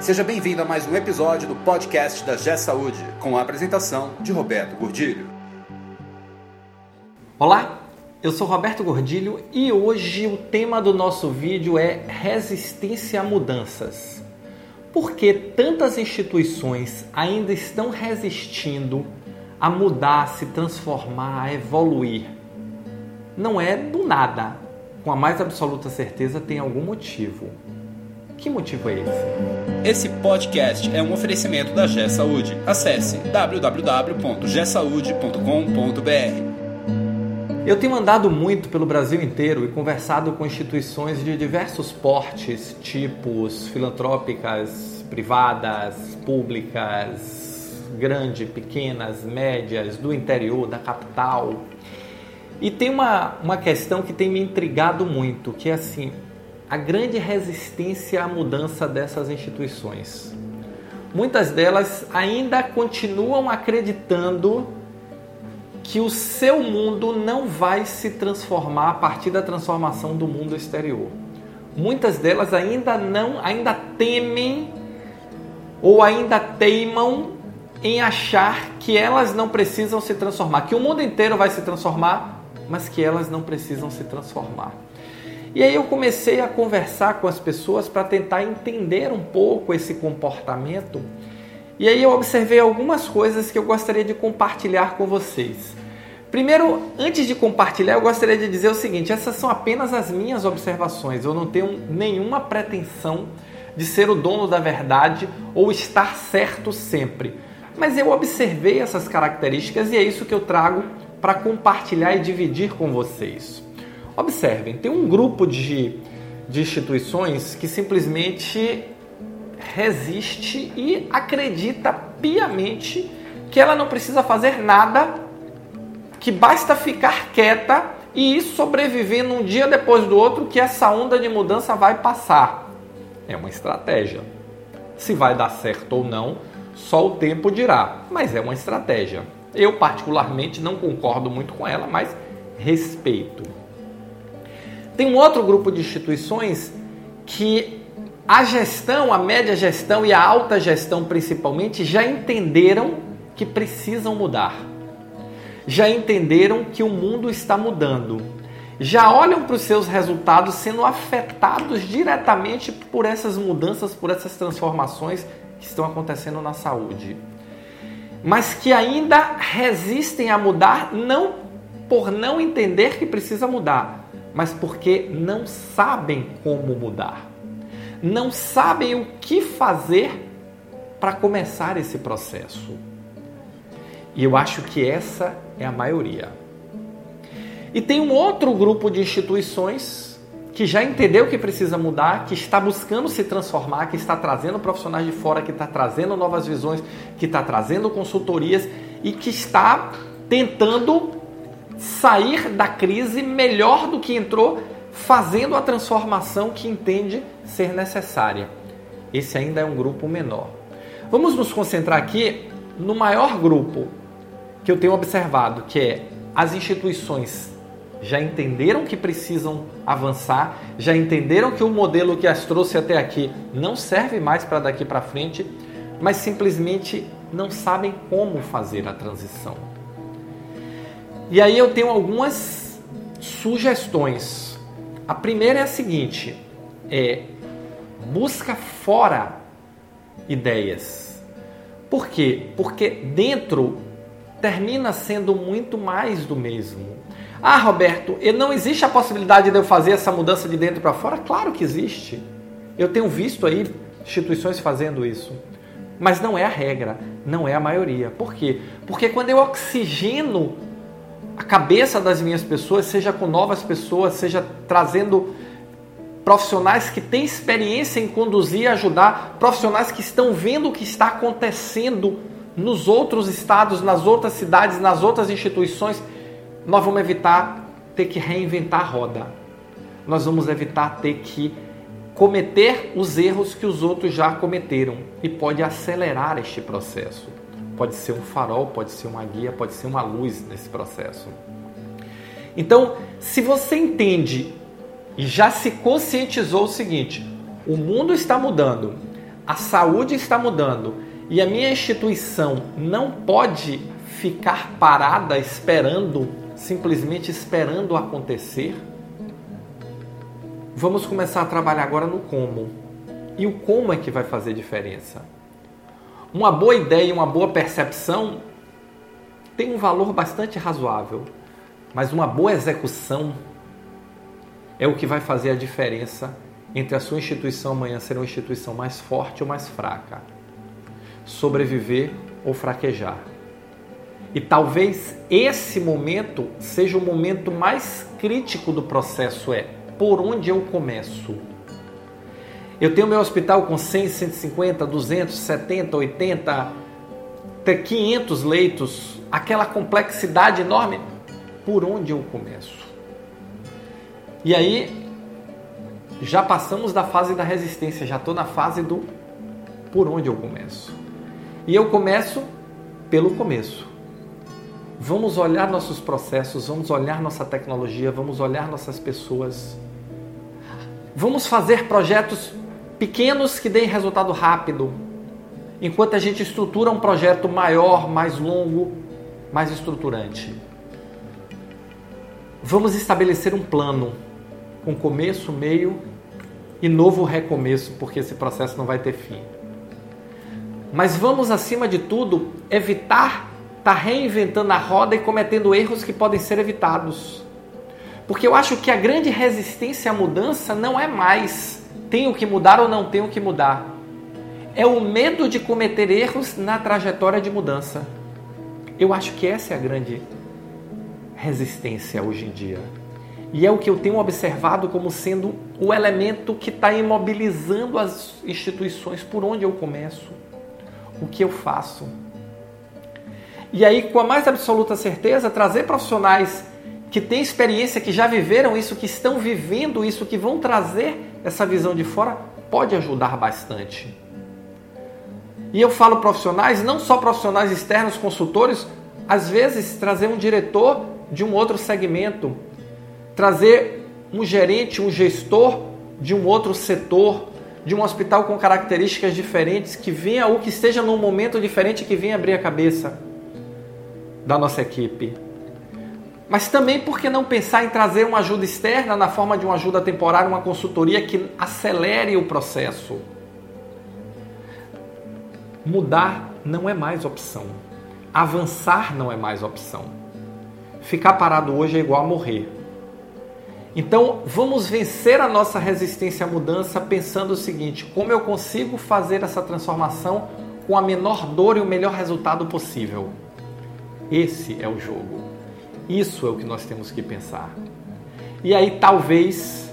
Seja bem-vindo a mais um episódio do podcast da G Saúde, com a apresentação de Roberto Gordilho. Olá, eu sou Roberto Gordilho e hoje o tema do nosso vídeo é resistência a mudanças. Por que tantas instituições ainda estão resistindo a mudar, se transformar, a evoluir? Não é do nada. Com a mais absoluta certeza tem algum motivo. Que motivo é esse? Esse podcast é um oferecimento da G Saúde. Acesse www.gsaude.com.br. Eu tenho andado muito pelo Brasil inteiro e conversado com instituições de diversos portes, tipos filantrópicas, privadas, públicas, grandes, pequenas, médias, do interior, da capital. E tem uma, uma questão que tem me intrigado muito, que é assim, a grande resistência à mudança dessas instituições. Muitas delas ainda continuam acreditando que o seu mundo não vai se transformar a partir da transformação do mundo exterior. Muitas delas ainda não, ainda temem ou ainda teimam em achar que elas não precisam se transformar, que o mundo inteiro vai se transformar, mas que elas não precisam se transformar. E aí eu comecei a conversar com as pessoas para tentar entender um pouco esse comportamento. E aí eu observei algumas coisas que eu gostaria de compartilhar com vocês. Primeiro, antes de compartilhar, eu gostaria de dizer o seguinte: essas são apenas as minhas observações. Eu não tenho nenhuma pretensão de ser o dono da verdade ou estar certo sempre. Mas eu observei essas características e é isso que eu trago para compartilhar e dividir com vocês. Observem, tem um grupo de, de instituições que simplesmente resiste e acredita piamente que ela não precisa fazer nada, que basta ficar quieta e sobreviver num dia depois do outro que essa onda de mudança vai passar. É uma estratégia. Se vai dar certo ou não, só o tempo dirá, mas é uma estratégia. Eu particularmente não concordo muito com ela, mas respeito. Tem um outro grupo de instituições que a gestão, a média gestão e a alta gestão principalmente já entenderam que precisam mudar. Já entenderam que o mundo está mudando. Já olham para os seus resultados sendo afetados diretamente por essas mudanças, por essas transformações que estão acontecendo na saúde. Mas que ainda resistem a mudar não por não entender que precisa mudar, mas porque não sabem como mudar. Não sabem o que fazer para começar esse processo. E eu acho que essa é a maioria. E tem um outro grupo de instituições que já entendeu que precisa mudar, que está buscando se transformar, que está trazendo profissionais de fora, que está trazendo novas visões, que está trazendo consultorias e que está tentando sair da crise melhor do que entrou, fazendo a transformação que entende ser necessária. Esse ainda é um grupo menor. Vamos nos concentrar aqui no maior grupo que eu tenho observado, que é as instituições já entenderam que precisam avançar, já entenderam que o modelo que as trouxe até aqui não serve mais para daqui para frente, mas simplesmente não sabem como fazer a transição. E aí eu tenho algumas sugestões. A primeira é a seguinte: é busca fora ideias. Por quê? Porque dentro termina sendo muito mais do mesmo. Ah, Roberto, não existe a possibilidade de eu fazer essa mudança de dentro para fora? Claro que existe. Eu tenho visto aí instituições fazendo isso. Mas não é a regra, não é a maioria. Por quê? Porque quando eu oxigeno a cabeça das minhas pessoas, seja com novas pessoas, seja trazendo profissionais que têm experiência em conduzir e ajudar, profissionais que estão vendo o que está acontecendo nos outros estados, nas outras cidades, nas outras instituições, nós vamos evitar ter que reinventar a roda. Nós vamos evitar ter que cometer os erros que os outros já cometeram e pode acelerar este processo pode ser um farol, pode ser uma guia, pode ser uma luz nesse processo. Então, se você entende e já se conscientizou o seguinte: o mundo está mudando, a saúde está mudando e a minha instituição não pode ficar parada esperando, simplesmente esperando acontecer, vamos começar a trabalhar agora no como. E o como é que vai fazer diferença. Uma boa ideia, uma boa percepção tem um valor bastante razoável, mas uma boa execução é o que vai fazer a diferença entre a sua instituição amanhã ser uma instituição mais forte ou mais fraca, sobreviver ou fraquejar. E talvez esse momento seja o momento mais crítico do processo é por onde eu começo. Eu tenho meu hospital com 100, 150, 200, 70, 80, até 500 leitos, aquela complexidade enorme. Por onde eu começo? E aí, já passamos da fase da resistência, já estou na fase do por onde eu começo. E eu começo pelo começo. Vamos olhar nossos processos, vamos olhar nossa tecnologia, vamos olhar nossas pessoas. Vamos fazer projetos pequenos que deem resultado rápido, enquanto a gente estrutura um projeto maior, mais longo, mais estruturante. Vamos estabelecer um plano com começo, meio e novo recomeço, porque esse processo não vai ter fim. Mas vamos, acima de tudo, evitar está reinventando a roda e cometendo erros que podem ser evitados. Porque eu acho que a grande resistência à mudança não é mais tenho que mudar ou não tenho que mudar. É o medo de cometer erros na trajetória de mudança. Eu acho que essa é a grande resistência hoje em dia. E é o que eu tenho observado como sendo o elemento que está imobilizando as instituições por onde eu começo, o que eu faço. E aí, com a mais absoluta certeza, trazer profissionais que têm experiência, que já viveram isso, que estão vivendo isso, que vão trazer essa visão de fora, pode ajudar bastante. E eu falo profissionais, não só profissionais externos, consultores, às vezes trazer um diretor de um outro segmento, trazer um gerente, um gestor de um outro setor, de um hospital com características diferentes, que venha ou que esteja num momento diferente, que venha abrir a cabeça da nossa equipe. Mas também por que não pensar em trazer uma ajuda externa na forma de uma ajuda temporária, uma consultoria que acelere o processo? Mudar não é mais opção. Avançar não é mais opção. Ficar parado hoje é igual a morrer. Então, vamos vencer a nossa resistência à mudança pensando o seguinte: como eu consigo fazer essa transformação com a menor dor e o melhor resultado possível? Esse é o jogo. Isso é o que nós temos que pensar. E aí, talvez,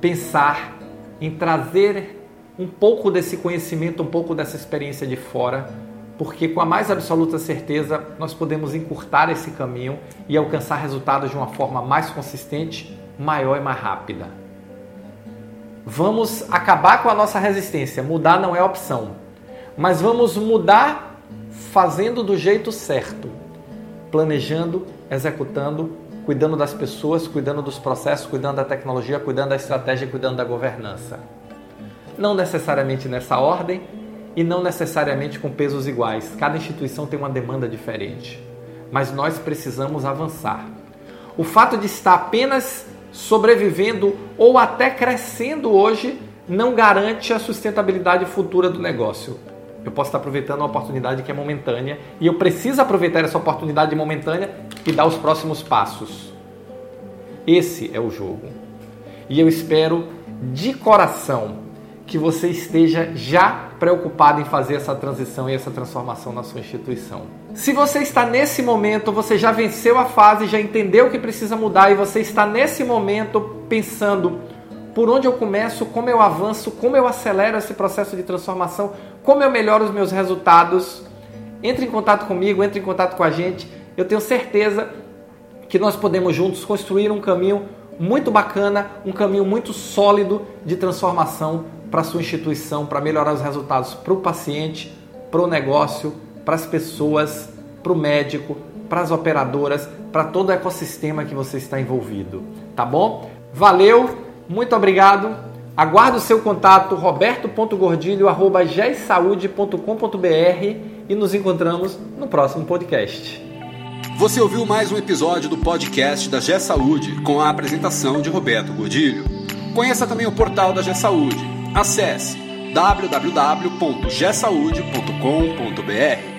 pensar em trazer um pouco desse conhecimento, um pouco dessa experiência de fora, porque com a mais absoluta certeza nós podemos encurtar esse caminho e alcançar resultados de uma forma mais consistente, maior e mais rápida. Vamos acabar com a nossa resistência. Mudar não é opção, mas vamos mudar fazendo do jeito certo, planejando, executando, cuidando das pessoas, cuidando dos processos, cuidando da tecnologia, cuidando da estratégia, cuidando da governança. Não necessariamente nessa ordem e não necessariamente com pesos iguais. Cada instituição tem uma demanda diferente, mas nós precisamos avançar. O fato de estar apenas sobrevivendo ou até crescendo hoje não garante a sustentabilidade futura do negócio. Eu posso estar aproveitando uma oportunidade que é momentânea e eu preciso aproveitar essa oportunidade momentânea e dar os próximos passos. Esse é o jogo. E eu espero de coração que você esteja já preocupado em fazer essa transição e essa transformação na sua instituição. Se você está nesse momento, você já venceu a fase, já entendeu o que precisa mudar e você está nesse momento pensando por onde eu começo, como eu avanço, como eu acelero esse processo de transformação, como eu melhoro os meus resultados. Entre em contato comigo, entre em contato com a gente. Eu tenho certeza que nós podemos juntos construir um caminho muito bacana, um caminho muito sólido de transformação para sua instituição, para melhorar os resultados para o paciente, para o negócio, para as pessoas, para o médico, para as operadoras, para todo o ecossistema que você está envolvido. Tá bom? Valeu! Muito obrigado. Aguardo o seu contato roberto.gordilho.gesaude.com.br e nos encontramos no próximo podcast. Você ouviu mais um episódio do podcast da G Saúde com a apresentação de Roberto Gordilho. Conheça também o portal da G Saúde. Acesse www.gsaude.com.br.